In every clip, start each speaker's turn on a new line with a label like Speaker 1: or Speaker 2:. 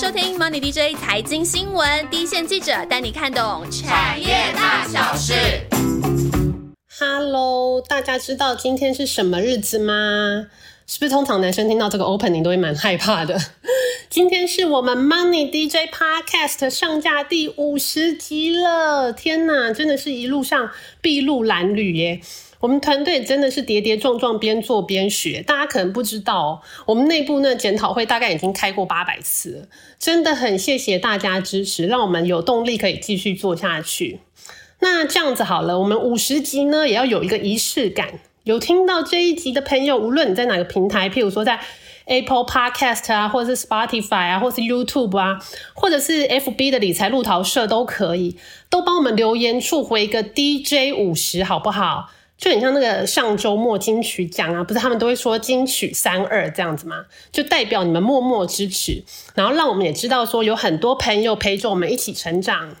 Speaker 1: 收听 Money DJ 财经新闻，第一线记者带你看懂产业大小事。
Speaker 2: Hello，大家知道今天是什么日子吗？是不是通常男生听到这个 opening 都会蛮害怕的？今天是我们 Money DJ Podcast 上架第五十集了，天哪，真的是一路上筚路蓝缕耶！我们团队真的是跌跌撞撞，边做边学。大家可能不知道，我们内部呢检讨会大概已经开过八百次，真的很谢谢大家支持，让我们有动力可以继续做下去。那这样子好了，我们五十集呢也要有一个仪式感。有听到这一集的朋友，无论你在哪个平台，譬如说在 Apple Podcast 啊，或者是 Spotify 啊，或是 YouTube 啊，或者是 FB 的理财路淘社都可以，都帮我们留言处回一个 DJ 五十，好不好？就很像那个上周末金曲奖啊，不是他们都会说金曲三二这样子吗？就代表你们默默支持，然后让我们也知道说有很多朋友陪着我们一起成长。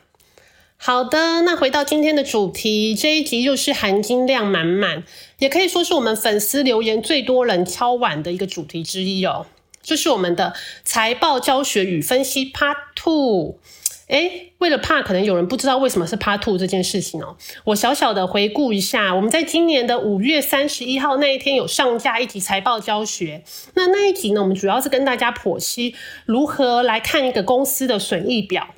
Speaker 2: 好的，那回到今天的主题，这一集又是含金量满满，也可以说是我们粉丝留言最多人敲碗的一个主题之一哦，就是我们的财报教学与分析 Part Two。哎，为了怕可能有人不知道为什么是 Part Two 这件事情哦，我小小的回顾一下，我们在今年的五月三十一号那一天有上架一集财报教学。那那一集呢，我们主要是跟大家剖析如何来看一个公司的损益表，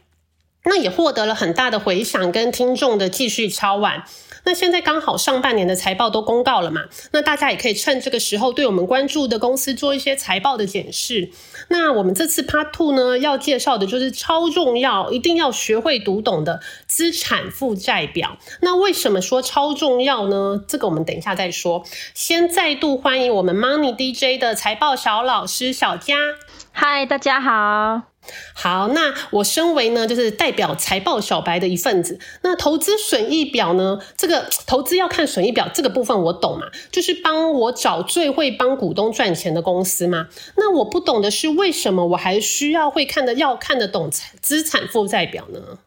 Speaker 2: 那也获得了很大的回响，跟听众的继续敲碗。那现在刚好上半年的财报都公告了嘛，那大家也可以趁这个时候对我们关注的公司做一些财报的检视。那我们这次 Part Two 呢，要介绍的就是超重要，一定要学会读懂的资产负债表。那为什么说超重要呢？这个我们等一下再说。先再度欢迎我们 Money DJ 的财报小老师小佳。
Speaker 3: 嗨，大家好。
Speaker 2: 好，那我身为呢，就是代表财报小白的一份子。那投资损益表呢，这个投资要看损益表这个部分我懂嘛，就是帮我找最会帮股东赚钱的公司嘛。那我不懂的是，为什么我还需要会看的要看得懂资产负债表呢？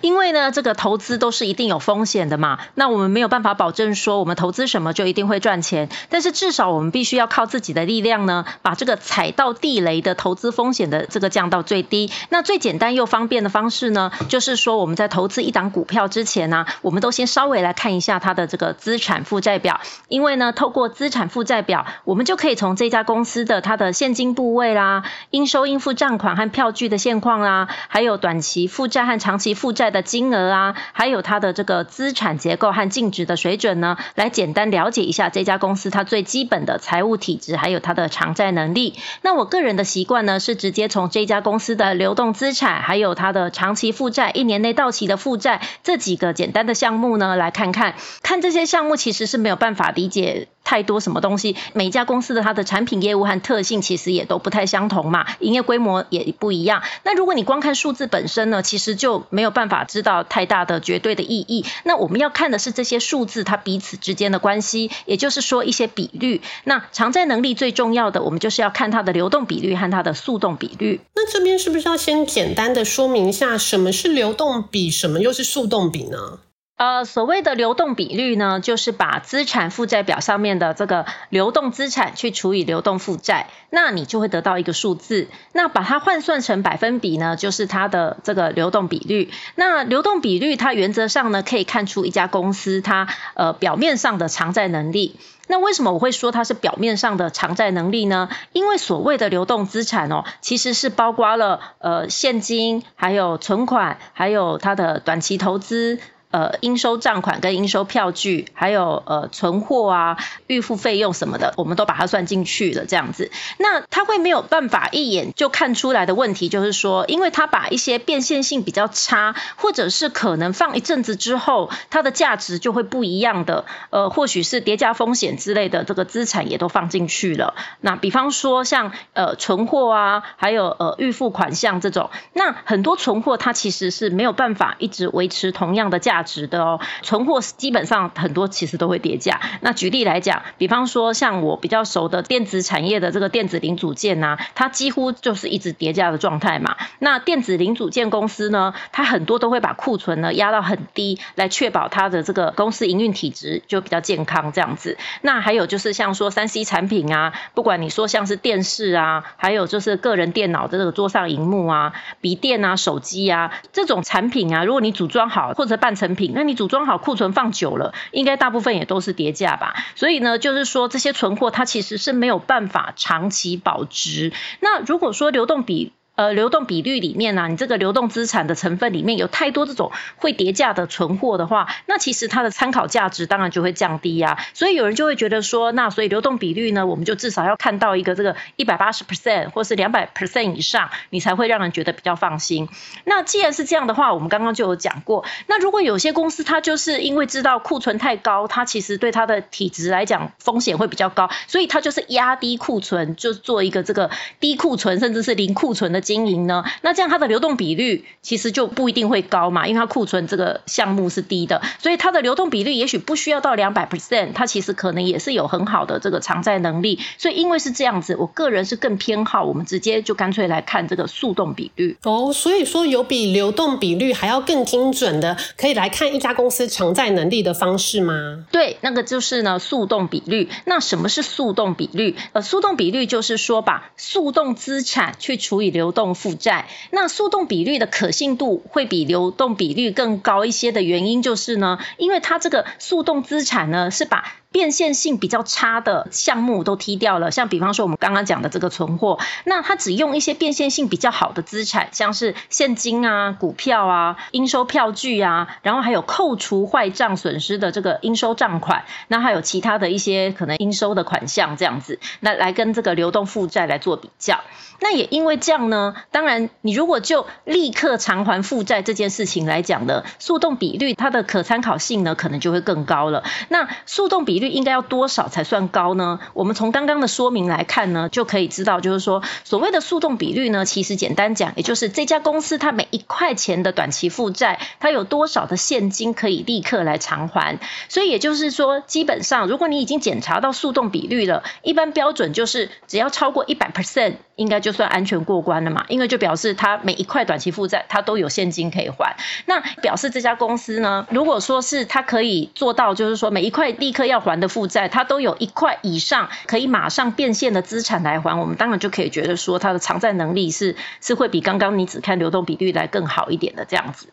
Speaker 3: 因为呢，这个投资都是一定有风险的嘛，那我们没有办法保证说我们投资什么就一定会赚钱，但是至少我们必须要靠自己的力量呢，把这个踩到地雷的投资风险的这个降到最低。那最简单又方便的方式呢，就是说我们在投资一档股票之前呢，我们都先稍微来看一下它的这个资产负债表，因为呢，透过资产负债表，我们就可以从这家公司的它的现金部位啦、应收应付账款和票据的现况啦，还有短期负债和长期负债。的金额啊，还有它的这个资产结构和净值的水准呢，来简单了解一下这家公司它最基本的财务体质，还有它的偿债能力。那我个人的习惯呢，是直接从这家公司的流动资产，还有它的长期负债、一年内到期的负债这几个简单的项目呢，来看看。看这些项目其实是没有办法理解。太多什么东西，每一家公司的它的产品业务和特性其实也都不太相同嘛，营业规模也不一样。那如果你光看数字本身呢，其实就没有办法知道太大的绝对的意义。那我们要看的是这些数字它彼此之间的关系，也就是说一些比率。那偿债能力最重要的，我们就是要看它的流动比率和它的速动比率。
Speaker 2: 那这边是不是要先简单的说明一下，什么是流动比，什么又是速动比呢？
Speaker 3: 呃，所谓的流动比率呢，就是把资产负债表上面的这个流动资产去除以流动负债，那你就会得到一个数字。那把它换算成百分比呢，就是它的这个流动比率。那流动比率它原则上呢，可以看出一家公司它呃表面上的偿债能力。那为什么我会说它是表面上的偿债能力呢？因为所谓的流动资产哦，其实是包括了呃现金，还有存款，还有它的短期投资。呃，应收账款跟应收票据，还有呃存货啊、预付费用什么的，我们都把它算进去了。这样子，那他会没有办法一眼就看出来的问题，就是说，因为他把一些变现性比较差，或者是可能放一阵子之后，它的价值就会不一样的，呃，或许是叠加风险之类的这个资产也都放进去了。那比方说像呃存货啊，还有呃预付款项这种，那很多存货它其实是没有办法一直维持同样的价。值的哦。存货基本上很多其实都会叠价。那举例来讲，比方说像我比较熟的电子产业的这个电子零组件呐，它几乎就是一直叠价的状态嘛。那电子零组件公司呢，它很多都会把库存呢压到很低，来确保它的这个公司营运体质就比较健康这样子。那还有就是像说三 C 产品啊，不管你说像是电视啊，还有就是个人电脑的这个桌上荧幕啊、笔电啊、手机啊这种产品啊，如果你组装好或者半成品，那你组装好库存放久了，应该大部分也都是叠价吧。所以呢，就是说这些存货它其实是没有办法长期保值。那如果说流动比呃，流动比率里面呢，你这个流动资产的成分里面有太多这种会叠价的存货的话，那其实它的参考价值当然就会降低呀。所以有人就会觉得说，那所以流动比率呢，我们就至少要看到一个这个一百八十 percent 或是两百 percent 以上，你才会让人觉得比较放心。那既然是这样的话，我们刚刚就有讲过，那如果有些公司它就是因为知道库存太高，它其实对它的体质来讲风险会比较高，所以它就是压低库存，就做一个这个低库存甚至是零库存的。经营呢，那这样它的流动比率其实就不一定会高嘛，因为它库存这个项目是低的，所以它的流动比率也许不需要到两百 percent，它其实可能也是有很好的这个偿债能力。所以因为是这样子，我个人是更偏好我们直接就干脆来看这个速动比率
Speaker 2: 哦。所以说有比流动比率还要更精准的，可以来看一家公司偿债能力的方式吗？
Speaker 3: 对，那个就是呢速动比率。那什么是速动比率？呃，速动比率就是说把速动资产去除以流。动动负债，那速动比率的可信度会比流动比率更高一些的原因就是呢，因为它这个速动资产呢是把。变现性比较差的项目都踢掉了，像比方说我们刚刚讲的这个存货，那它只用一些变现性比较好的资产，像是现金啊、股票啊、应收票据啊，然后还有扣除坏账损失的这个应收账款，那还有其他的一些可能应收的款项这样子，那来跟这个流动负债来做比较。那也因为这样呢，当然你如果就立刻偿还负债这件事情来讲的速动比率，它的可参考性呢可能就会更高了。那速动比率应该要多少才算高呢？我们从刚刚的说明来看呢，就可以知道，就是说所谓的速动比率呢，其实简单讲，也就是这家公司它每一块钱的短期负债，它有多少的现金可以立刻来偿还。所以也就是说，基本上如果你已经检查到速动比率了，一般标准就是只要超过一百 percent，应该就算安全过关了嘛。因为就表示它每一块短期负债它都有现金可以还。那表示这家公司呢，如果说是它可以做到，就是说每一块立刻要还的负债，它都有一块以上可以马上变现的资产来还，我们当然就可以觉得说它的偿债能力是是会比刚刚你只看流动比率来更好一点的这样子。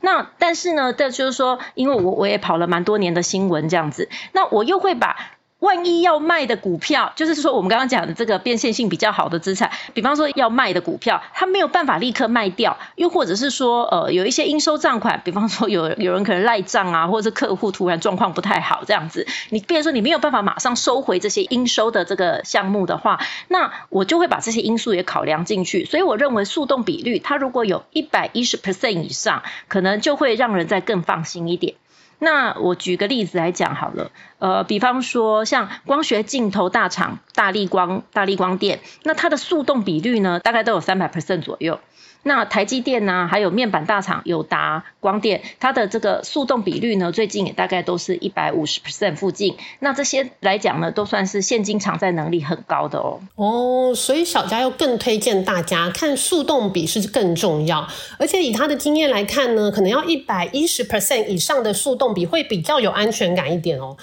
Speaker 3: 那但是呢，这就是说，因为我我也跑了蛮多年的新闻这样子，那我又会把。万一要卖的股票，就是说我们刚刚讲的这个变现性比较好的资产，比方说要卖的股票，它没有办法立刻卖掉，又或者是说，呃，有一些应收账款，比方说有有人可能赖账啊，或者是客户突然状况不太好这样子，你比如说你没有办法马上收回这些应收的这个项目的话，那我就会把这些因素也考量进去，所以我认为速动比率它如果有一百一十 percent 以上，可能就会让人再更放心一点。那我举个例子来讲好了，呃，比方说像光学镜头大厂大力光、大力光电，那它的速动比率呢，大概都有三百 percent 左右。那台积电呢，还有面板大厂友达光电，它的这个速动比率呢，最近也大概都是一百五十 percent 附近。那这些来讲呢，都算是现金偿债能力很高的哦。
Speaker 2: 哦，所以小佳又更推荐大家看速动比是更重要，而且以他的经验来看呢，可能要一百一十 percent 以上的速动比会比较有安全感一点哦。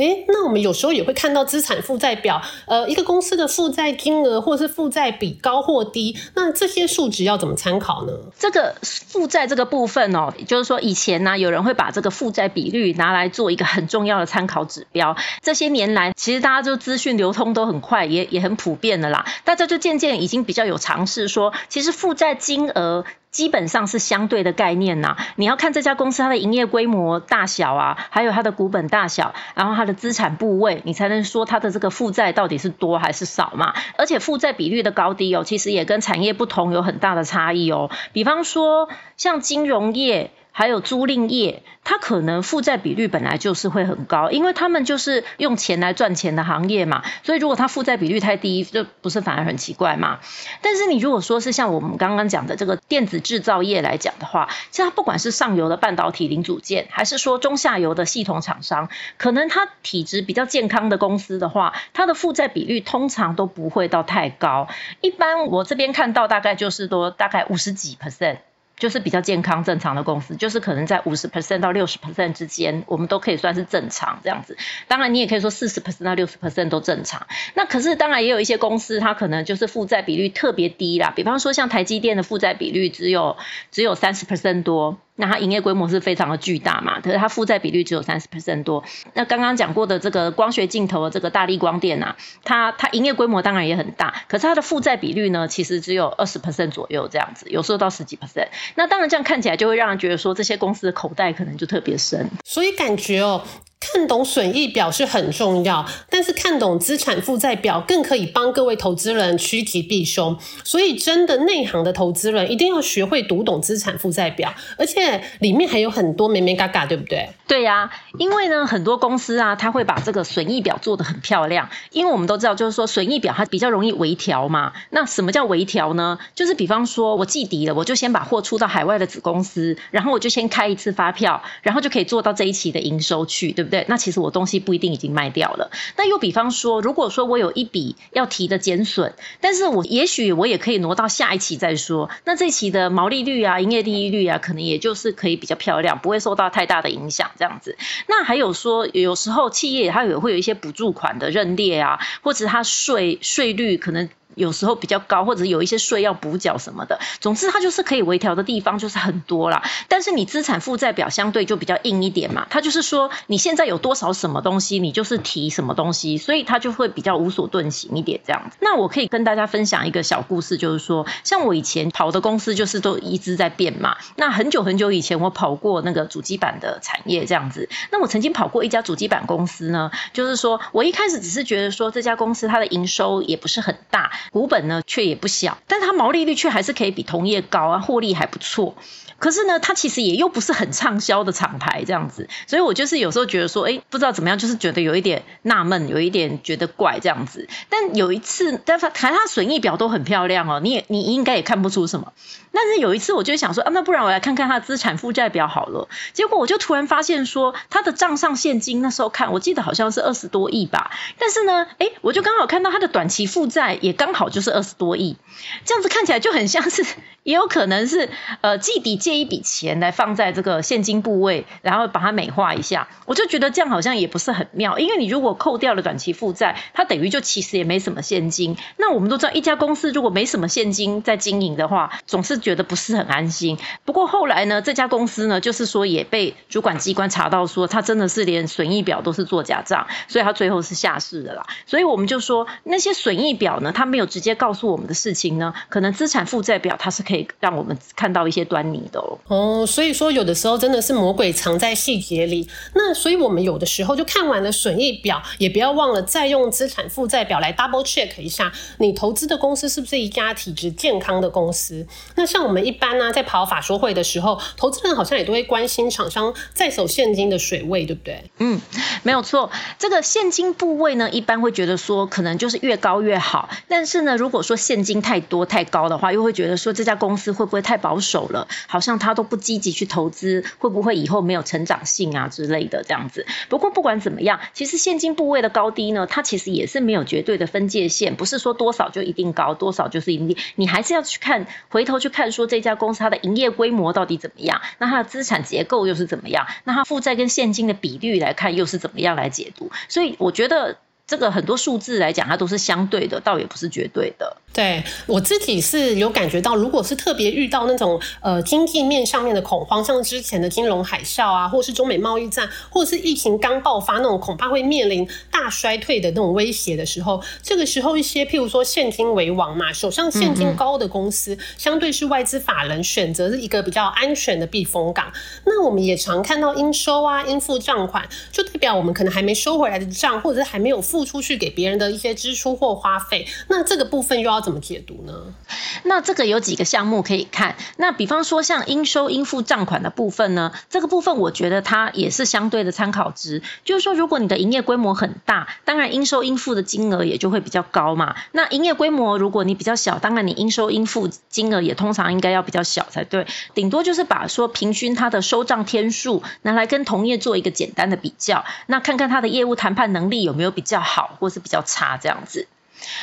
Speaker 2: 诶，那我们有时候也会看到资产负债表，呃，一个公司的负债金额或是负债比高或低，那这些数值要怎么参考呢？
Speaker 3: 这个负债这个部分哦，就是说以前呢，有人会把这个负债比率拿来做一个很重要的参考指标。这些年来，其实大家就资讯流通都很快，也也很普遍的啦，大家就渐渐已经比较有尝试说，其实负债金额。基本上是相对的概念呐，你要看这家公司它的营业规模大小啊，还有它的股本大小，然后它的资产部位，你才能说它的这个负债到底是多还是少嘛。而且负债比率的高低哦，其实也跟产业不同有很大的差异哦。比方说像金融业。还有租赁业，它可能负债比率本来就是会很高，因为他们就是用钱来赚钱的行业嘛，所以如果它负债比率太低，就不是反而很奇怪嘛。但是你如果说是像我们刚刚讲的这个电子制造业来讲的话，其实它不管是上游的半导体零组件，还是说中下游的系统厂商，可能它体质比较健康的公司的话，它的负债比率通常都不会到太高。一般我这边看到大概就是多大概五十几 percent。就是比较健康正常的公司，就是可能在五十 percent 到六十 percent 之间，我们都可以算是正常这样子。当然，你也可以说四十 percent 到六十 percent 都正常。那可是当然也有一些公司，它可能就是负债比率特别低啦。比方说像台积电的负债比率只有只有三十 percent 多。那它营业规模是非常的巨大嘛，可是它负债比率只有三十 percent 多。那刚刚讲过的这个光学镜头的这个大力光电啊，它它营业规模当然也很大，可是它的负债比率呢，其实只有二十 percent 左右这样子，有时候到十几 percent。那当然这样看起来就会让人觉得说，这些公司的口袋可能就特别深。
Speaker 2: 所以感觉哦。看懂损益表是很重要，但是看懂资产负债表更可以帮各位投资人趋吉避凶。所以，真的内行的投资人一定要学会读懂资产负债表，而且里面还有很多咩咩嘎嘎，对不对？
Speaker 3: 对呀，因为呢，很多公司啊，他会把这个损益表做得很漂亮。因为我们都知道，就是说损益表它比较容易微调嘛。那什么叫微调呢？就是比方说我计敌了，我就先把货出到海外的子公司，然后我就先开一次发票，然后就可以做到这一期的营收去，对不？对那其实我东西不一定已经卖掉了。那又比方说，如果说我有一笔要提的减损，但是我也许我也可以挪到下一期再说。那这期的毛利率啊、营业利率啊，可能也就是可以比较漂亮，不会受到太大的影响。这样子。那还有说，有时候企业它也会有一些补助款的认列啊，或者它税税率可能。有时候比较高，或者有一些税要补缴什么的。总之，它就是可以微调的地方就是很多啦。但是你资产负债表相对就比较硬一点嘛，它就是说你现在有多少什么东西，你就是提什么东西，所以它就会比较无所遁形一点这样子。那我可以跟大家分享一个小故事，就是说，像我以前跑的公司就是都一直在变嘛。那很久很久以前，我跑过那个主机板的产业这样子。那我曾经跑过一家主机板公司呢，就是说我一开始只是觉得说这家公司它的营收也不是很大。股本呢却也不小，但它毛利率却还是可以比同业高啊，获利还不错。可是呢，它其实也又不是很畅销的厂牌这样子，所以我就是有时候觉得说，哎，不知道怎么样，就是觉得有一点纳闷，有一点觉得怪这样子。但有一次，但是看它损益表都很漂亮哦，你也你应该也看不出什么。但是有一次，我就想说，啊，那不然我来看看它的资产负债表好了。结果我就突然发现说，它的账上现金那时候看，我记得好像是二十多亿吧。但是呢，哎，我就刚好看到它的短期负债也刚好就是二十多亿，这样子看起来就很像是。也有可能是呃，季底借一笔钱来放在这个现金部位，然后把它美化一下。我就觉得这样好像也不是很妙，因为你如果扣掉了短期负债，它等于就其实也没什么现金。那我们都知道，一家公司如果没什么现金在经营的话，总是觉得不是很安心。不过后来呢，这家公司呢，就是说也被主管机关查到说，他真的是连损益表都是做假账，所以他最后是下市的啦。所以我们就说，那些损益表呢，它没有直接告诉我们的事情呢，可能资产负债表它是。可以让我们看到一些端倪的
Speaker 2: 哦，所以说有的时候真的是魔鬼藏在细节里。那所以我们有的时候就看完了损益表，也不要忘了再用资产负债表来 double check 一下，你投资的公司是不是一家体质健康的公司。那像我们一般呢，在跑法说会的时候，投资人好像也都会关心厂商在手现金的水位，对不对？
Speaker 3: 嗯，没有错。这个现金部部位呢，一般会觉得说可能就是越高越好。但是呢，如果说现金太多太高的话，又会觉得说这家公司会不会太保守了？好像他都不积极去投资，会不会以后没有成长性啊之类的这样子？不过不管怎么样，其实现金部位的高低呢，它其实也是没有绝对的分界线，不是说多少就一定高，多少就是一定。你还是要去看，回头去看说这家公司它的营业规模到底怎么样，那它的资产结构又是怎么样，那它负债跟现金的比率来看又是怎么样来解读？所以我觉得。这个很多数字来讲，它都是相对的，倒也不是绝对的。
Speaker 2: 对我自己是有感觉到，如果是特别遇到那种呃经济面上面的恐慌，像之前的金融海啸啊，或是中美贸易战，或者是疫情刚爆发那种，恐怕会面临大衰退的那种威胁的时候，这个时候一些譬如说现金为王嘛，手上现金高的公司，相对是外资法人选择一个比较安全的避风港。那我们也常看到应收啊、应付账款，就代表我们可能还没收回来的账，或者是还没有。付出去给别人的一些支出或花费，那这个部分又要怎么解读呢？
Speaker 3: 那这个有几个项目可以看。那比方说像应收应付账款的部分呢，这个部分我觉得它也是相对的参考值。就是说，如果你的营业规模很大，当然应收应付的金额也就会比较高嘛。那营业规模如果你比较小，当然你应收应付金额也通常应该要比较小才对。顶多就是把说平均它的收账天数拿来跟同业做一个简单的比较，那看看它的业务谈判能力有没有比较好，或是比较差这样子。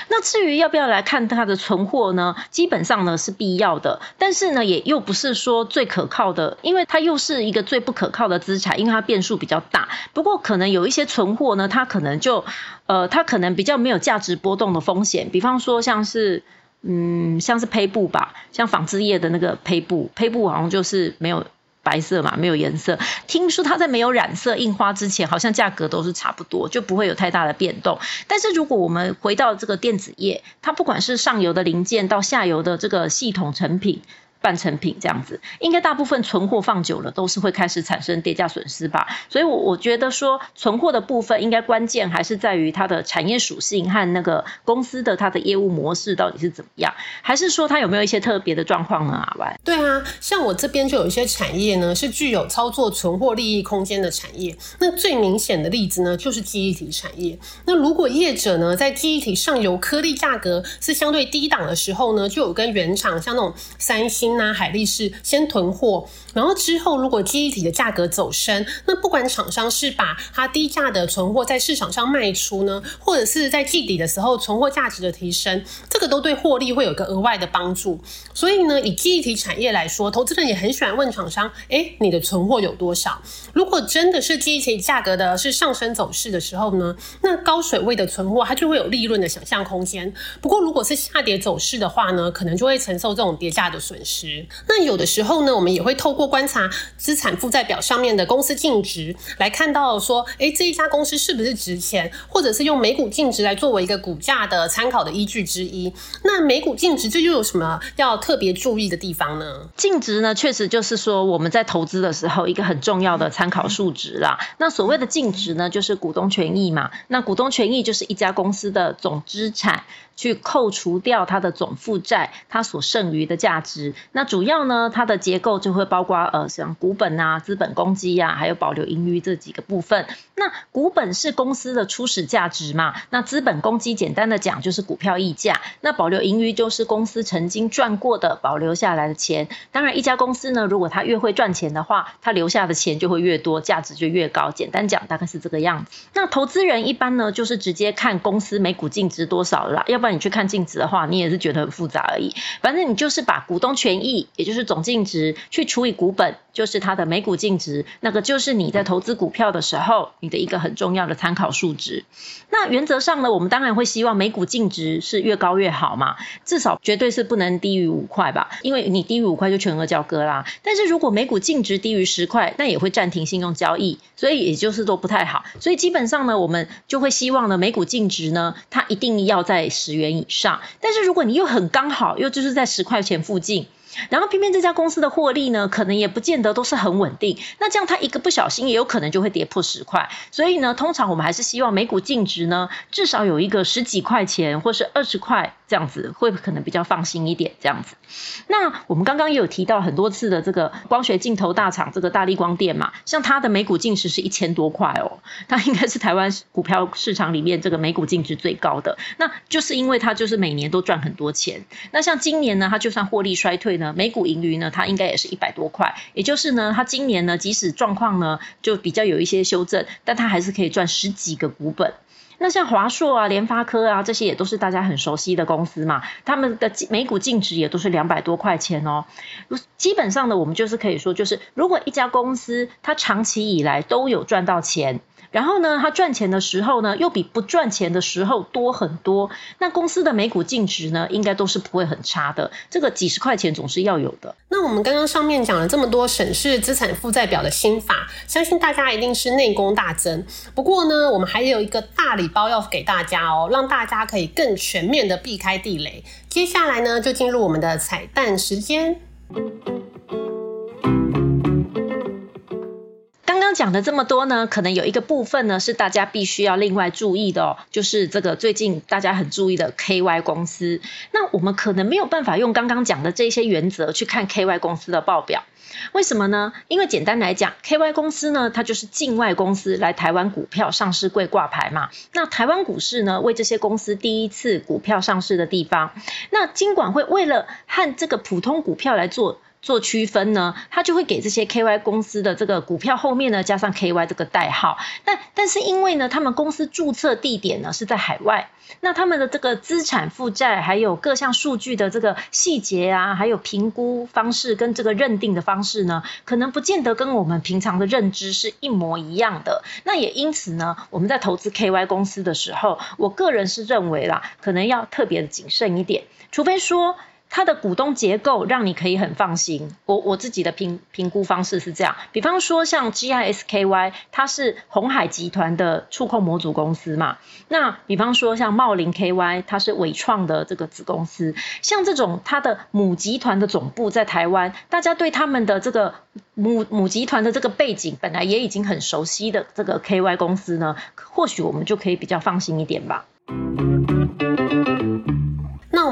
Speaker 3: 那至于要不要来看它的存货呢？基本上呢是必要的，但是呢也又不是说最可靠的，因为它又是一个最不可靠的资产，因为它变数比较大。不过可能有一些存货呢，它可能就呃它可能比较没有价值波动的风险，比方说像是嗯像是胚布吧，像纺织业的那个胚布，胚布好像就是没有。白色嘛，没有颜色。听说它在没有染色印花之前，好像价格都是差不多，就不会有太大的变动。但是如果我们回到这个电子业，它不管是上游的零件到下游的这个系统成品。半成品这样子，应该大部分存货放久了都是会开始产生跌价损失吧。所以，我我觉得说存货的部分，应该关键还是在于它的产业属性和那个公司的它的业务模式到底是怎么样，还是说它有没有一些特别的状况呢？阿歪，
Speaker 2: 对啊，像我这边就有一些产业呢，是具有操作存货利益空间的产业。那最明显的例子呢，就是记忆体产业。那如果业者呢，在记忆体上游颗粒价格是相对低档的时候呢，就有跟原厂像那种三星。那海力士先囤货，然后之后如果记忆体的价格走升，那不管厂商是把它低价的存货在市场上卖出呢，或者是在季底的时候存货价值的提升，这个都对获利会有个额外的帮助。所以呢，以记忆体产业来说，投资人也很喜欢问厂商：哎，你的存货有多少？如果真的是记忆体价格的是上升走势的时候呢，那高水位的存货它就会有利润的想象空间。不过如果是下跌走势的话呢，可能就会承受这种跌价的损失。值那有的时候呢，我们也会透过观察资产负债表上面的公司净值，来看到说，哎，这一家公司是不是值钱，或者是用每股净值来作为一个股价的参考的依据之一。那每股净值这又有什么要特别注意的地方呢？
Speaker 3: 净值呢，确实就是说我们在投资的时候一个很重要的参考数值啦。那所谓的净值呢，就是股东权益嘛。那股东权益就是一家公司的总资产。去扣除掉它的总负债，它所剩余的价值。那主要呢，它的结构就会包括呃，像股本啊、资本公积啊，还有保留盈余这几个部分。那股本是公司的初始价值嘛？那资本公积简单的讲就是股票溢价。那保留盈余就是公司曾经赚过的保留下来的钱。当然，一家公司呢，如果它越会赚钱的话，它留下的钱就会越多，价值就越高。简单讲，大概是这个样子。那投资人一般呢，就是直接看公司每股净值多少了，要不。你去看净值的话，你也是觉得很复杂而已。反正你就是把股东权益，也就是总净值，去除以股本，就是它的每股净值，那个就是你在投资股票的时候，你的一个很重要的参考数值。那原则上呢，我们当然会希望每股净值是越高越好嘛，至少绝对是不能低于五块吧，因为你低于五块就全额交割啦。但是如果每股净值低于十块，那也会暂停信用交易，所以也就是都不太好。所以基本上呢，我们就会希望呢，每股净值呢，它一定要在十元以上。但是如果你又很刚好，又就是在十块钱附近。然后偏偏这家公司的获利呢，可能也不见得都是很稳定。那这样它一个不小心，也有可能就会跌破十块。所以呢，通常我们还是希望每股净值呢，至少有一个十几块钱，或是二十块这样子，会可能比较放心一点。这样子。那我们刚刚也有提到很多次的这个光学镜头大厂，这个大力光电嘛，像它的每股净值是一千多块哦，它应该是台湾股票市场里面这个每股净值最高的。那就是因为它就是每年都赚很多钱。那像今年呢，它就算获利衰退呢。每股盈余呢，它应该也是一百多块，也就是呢，它今年呢，即使状况呢就比较有一些修正，但它还是可以赚十几个股本。那像华硕啊、联发科啊，这些也都是大家很熟悉的公司嘛，他们的每股净值也都是两百多块钱哦。基本上呢，我们就是可以说，就是如果一家公司它长期以来都有赚到钱。然后呢，它赚钱的时候呢，又比不赚钱的时候多很多。那公司的每股净值呢，应该都是不会很差的。这个几十块钱总是要有的。
Speaker 2: 那我们刚刚上面讲了这么多审视资产负债表的心法，相信大家一定是内功大增。不过呢，我们还有一个大包要给大家哦，让大家可以更全面的避开地雷。接下来呢，就进入我们的彩蛋时间。
Speaker 3: 刚讲的这么多呢，可能有一个部分呢是大家必须要另外注意的哦，就是这个最近大家很注意的 KY 公司。那我们可能没有办法用刚刚讲的这些原则去看 KY 公司的报表。为什么呢？因为简单来讲，KY 公司呢，它就是境外公司来台湾股票上市柜挂牌嘛。那台湾股市呢，为这些公司第一次股票上市的地方。那金管会为了和这个普通股票来做。做区分呢，它就会给这些 KY 公司的这个股票后面呢加上 KY 这个代号。但但是因为呢，他们公司注册地点呢是在海外，那他们的这个资产负债还有各项数据的这个细节啊，还有评估方式跟这个认定的方式呢，可能不见得跟我们平常的认知是一模一样的。那也因此呢，我们在投资 KY 公司的时候，我个人是认为啦，可能要特别的谨慎一点，除非说。它的股东结构让你可以很放心。我我自己的评评估方式是这样，比方说像 GISKY，它是红海集团的触控模组公司嘛。那比方说像茂林 KY，它是伟创的这个子公司。像这种它的母集团的总部在台湾，大家对他们的这个母母集团的这个背景本来也已经很熟悉的这个 KY 公司呢，或许我们就可以比较放心一点吧。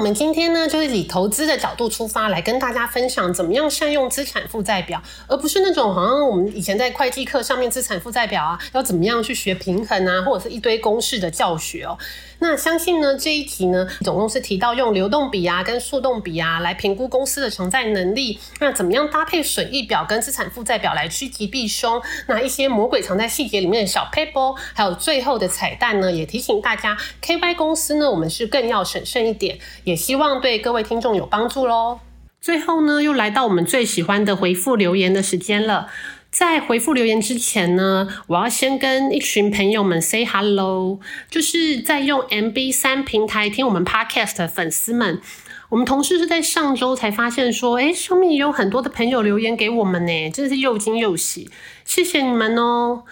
Speaker 2: 我们今天呢，就是以投资的角度出发，来跟大家分享怎么样善用资产负债表，而不是那种好像我们以前在会计课上面资产负债表啊，要怎么样去学平衡啊，或者是一堆公式的教学哦。那相信呢，这一题呢，总共是提到用流动比啊跟速动比啊来评估公司的偿债能力。那怎么样搭配损益表跟资产负债表来趋吉避凶？那一些魔鬼藏在细节里面的小 paper，还有最后的彩蛋呢，也提醒大家，KY 公司呢，我们是更要审慎一点，也希望对各位听众有帮助喽。最后呢，又来到我们最喜欢的回复留言的时间了。在回复留言之前呢，我要先跟一群朋友们 say hello，就是在用 MB 三平台听我们 podcast 的粉丝们。我们同事是在上周才发现说，哎，上面也有很多的朋友留言给我们呢，真是又惊又喜，谢谢你们哦。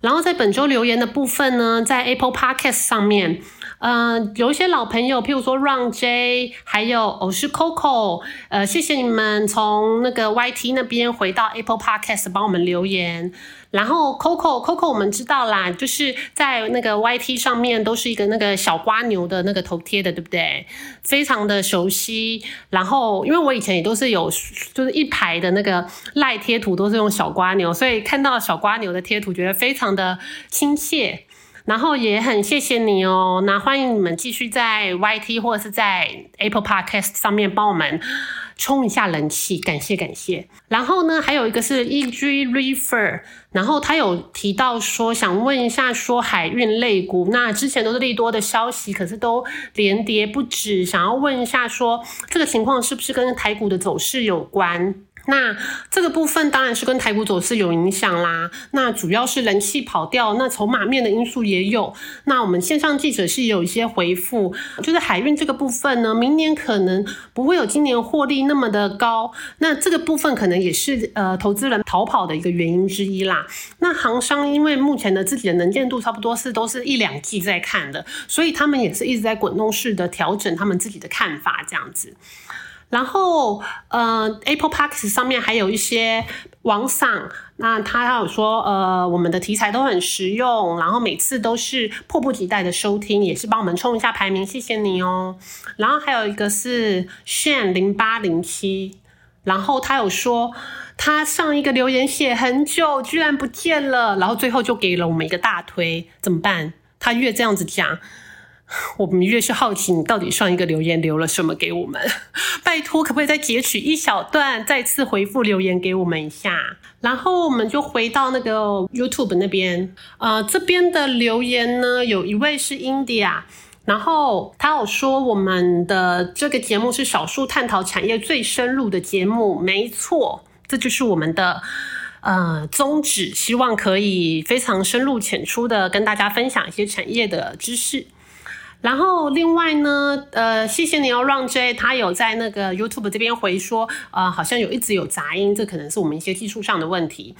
Speaker 2: 然后在本周留言的部分呢，在 Apple Podcast 上面。嗯，有一些老朋友，譬如说 Run J，还有我是 Coco，呃，谢谢你们从那个 YT 那边回到 Apple Podcast 帮我们留言。然后 Coco，Coco 我们知道啦，就是在那个 YT 上面都是一个那个小瓜牛的那个头贴的，对不对？非常的熟悉。然后因为我以前也都是有，就是一排的那个赖贴图都是用小瓜牛，所以看到小瓜牛的贴图，觉得非常的亲切。然后也很谢谢你哦，那欢迎你们继续在 YT 或者是在 Apple Podcast 上面帮我们冲一下人气，感谢感谢。然后呢，还有一个是 EG Refer，然后他有提到说想问一下，说海运类股，那之前都是利多的消息，可是都连跌不止，想要问一下说这个情况是不是跟台股的走势有关？那这个部分当然是跟台股走势有影响啦。那主要是人气跑掉，那筹码面的因素也有。那我们线上记者是有一些回复，就是海运这个部分呢，明年可能不会有今年获利那么的高。那这个部分可能也是呃投资人逃跑的一个原因之一啦。那行商因为目前的自己的能见度差不多是都是一两季在看的，所以他们也是一直在滚动式的调整他们自己的看法这样子。然后，呃，Apple Parks 上面还有一些网上，那他有说，呃，我们的题材都很实用，然后每次都是迫不及待的收听，也是帮我们冲一下排名，谢谢你哦。然后还有一个是 Shan 零八零七，然后他有说，他上一个留言写很久，居然不见了，然后最后就给了我们一个大推，怎么办？他越这样子讲。我们越是好奇，你到底上一个留言留了什么给我们？拜托，可不可以再截取一小段，再次回复留言给我们一下？然后我们就回到那个 YouTube 那边，呃，这边的留言呢，有一位是 India，然后他有说我们的这个节目是少数探讨产业最深入的节目，没错，这就是我们的呃宗旨，希望可以非常深入浅出的跟大家分享一些产业的知识。然后另外呢，呃，谢谢你哦，Run J，他有在那个 YouTube 这边回说，呃，好像有一直有杂音，这可能是我们一些技术上的问题。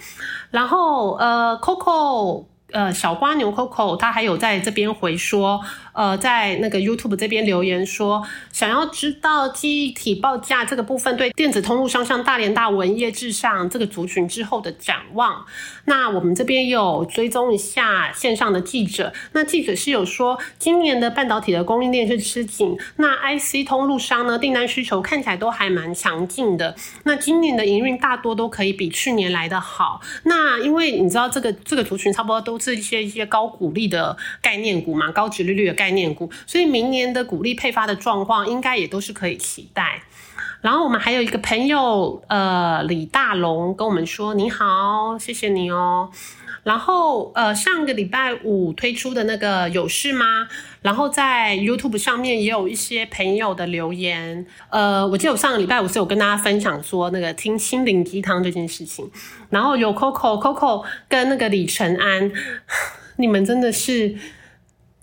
Speaker 2: 然后呃，Coco，呃，小瓜牛 Coco，他还有在这边回说。呃，在那个 YouTube 这边留言说，想要知道记忆体报价这个部分对电子通路商像大连大文业至上这个族群之后的展望。那我们这边有追踪一下线上的记者，那记者是有说，今年的半导体的供应链是吃紧，那 IC 通路商呢订单需求看起来都还蛮强劲的。那今年的营运大多都可以比去年来的好。那因为你知道这个这个族群差不多都是一些一些高股利的概念股嘛，高值利率的概念概念股，所以明年的股利配发的状况应该也都是可以期待。然后我们还有一个朋友，呃，李大龙跟我们说：“你好，谢谢你哦。”然后呃，上个礼拜五推出的那个有事吗？然后在 YouTube 上面也有一些朋友的留言。呃，我记得我上个礼拜五是有跟大家分享说那个听心灵鸡汤这件事情。然后有 Coco Coco 跟那个李晨安，你们真的是。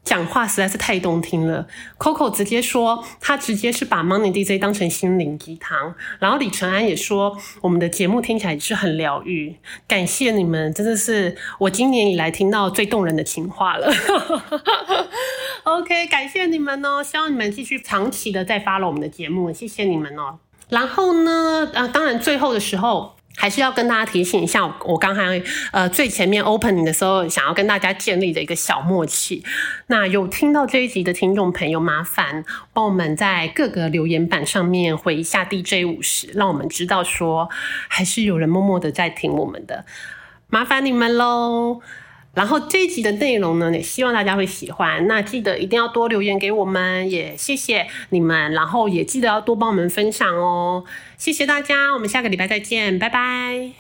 Speaker 2: 讲话实在是太动听了，Coco 直接说他直接是把 Money DJ 当成心灵鸡汤，然后李承安也说我们的节目听起来是很疗愈，感谢你们，真的是我今年以来听到最动人的情话了。OK，感谢你们哦，希望你们继续长期的在发了我们的节目，谢谢你们哦。然后呢，啊，当然最后的时候。还是要跟大家提醒一下，我刚才呃最前面 opening 的时候，想要跟大家建立的一个小默契。那有听到这一集的听众朋友，麻烦帮我们在各个留言板上面回一下 DJ 五十，让我们知道说还是有人默默的在听我们的，麻烦你们喽。然后这一集的内容呢，也希望大家会喜欢。那记得一定要多留言给我们，也谢谢你们。然后也记得要多帮我们分享哦，谢谢大家，我们下个礼拜再见，拜拜。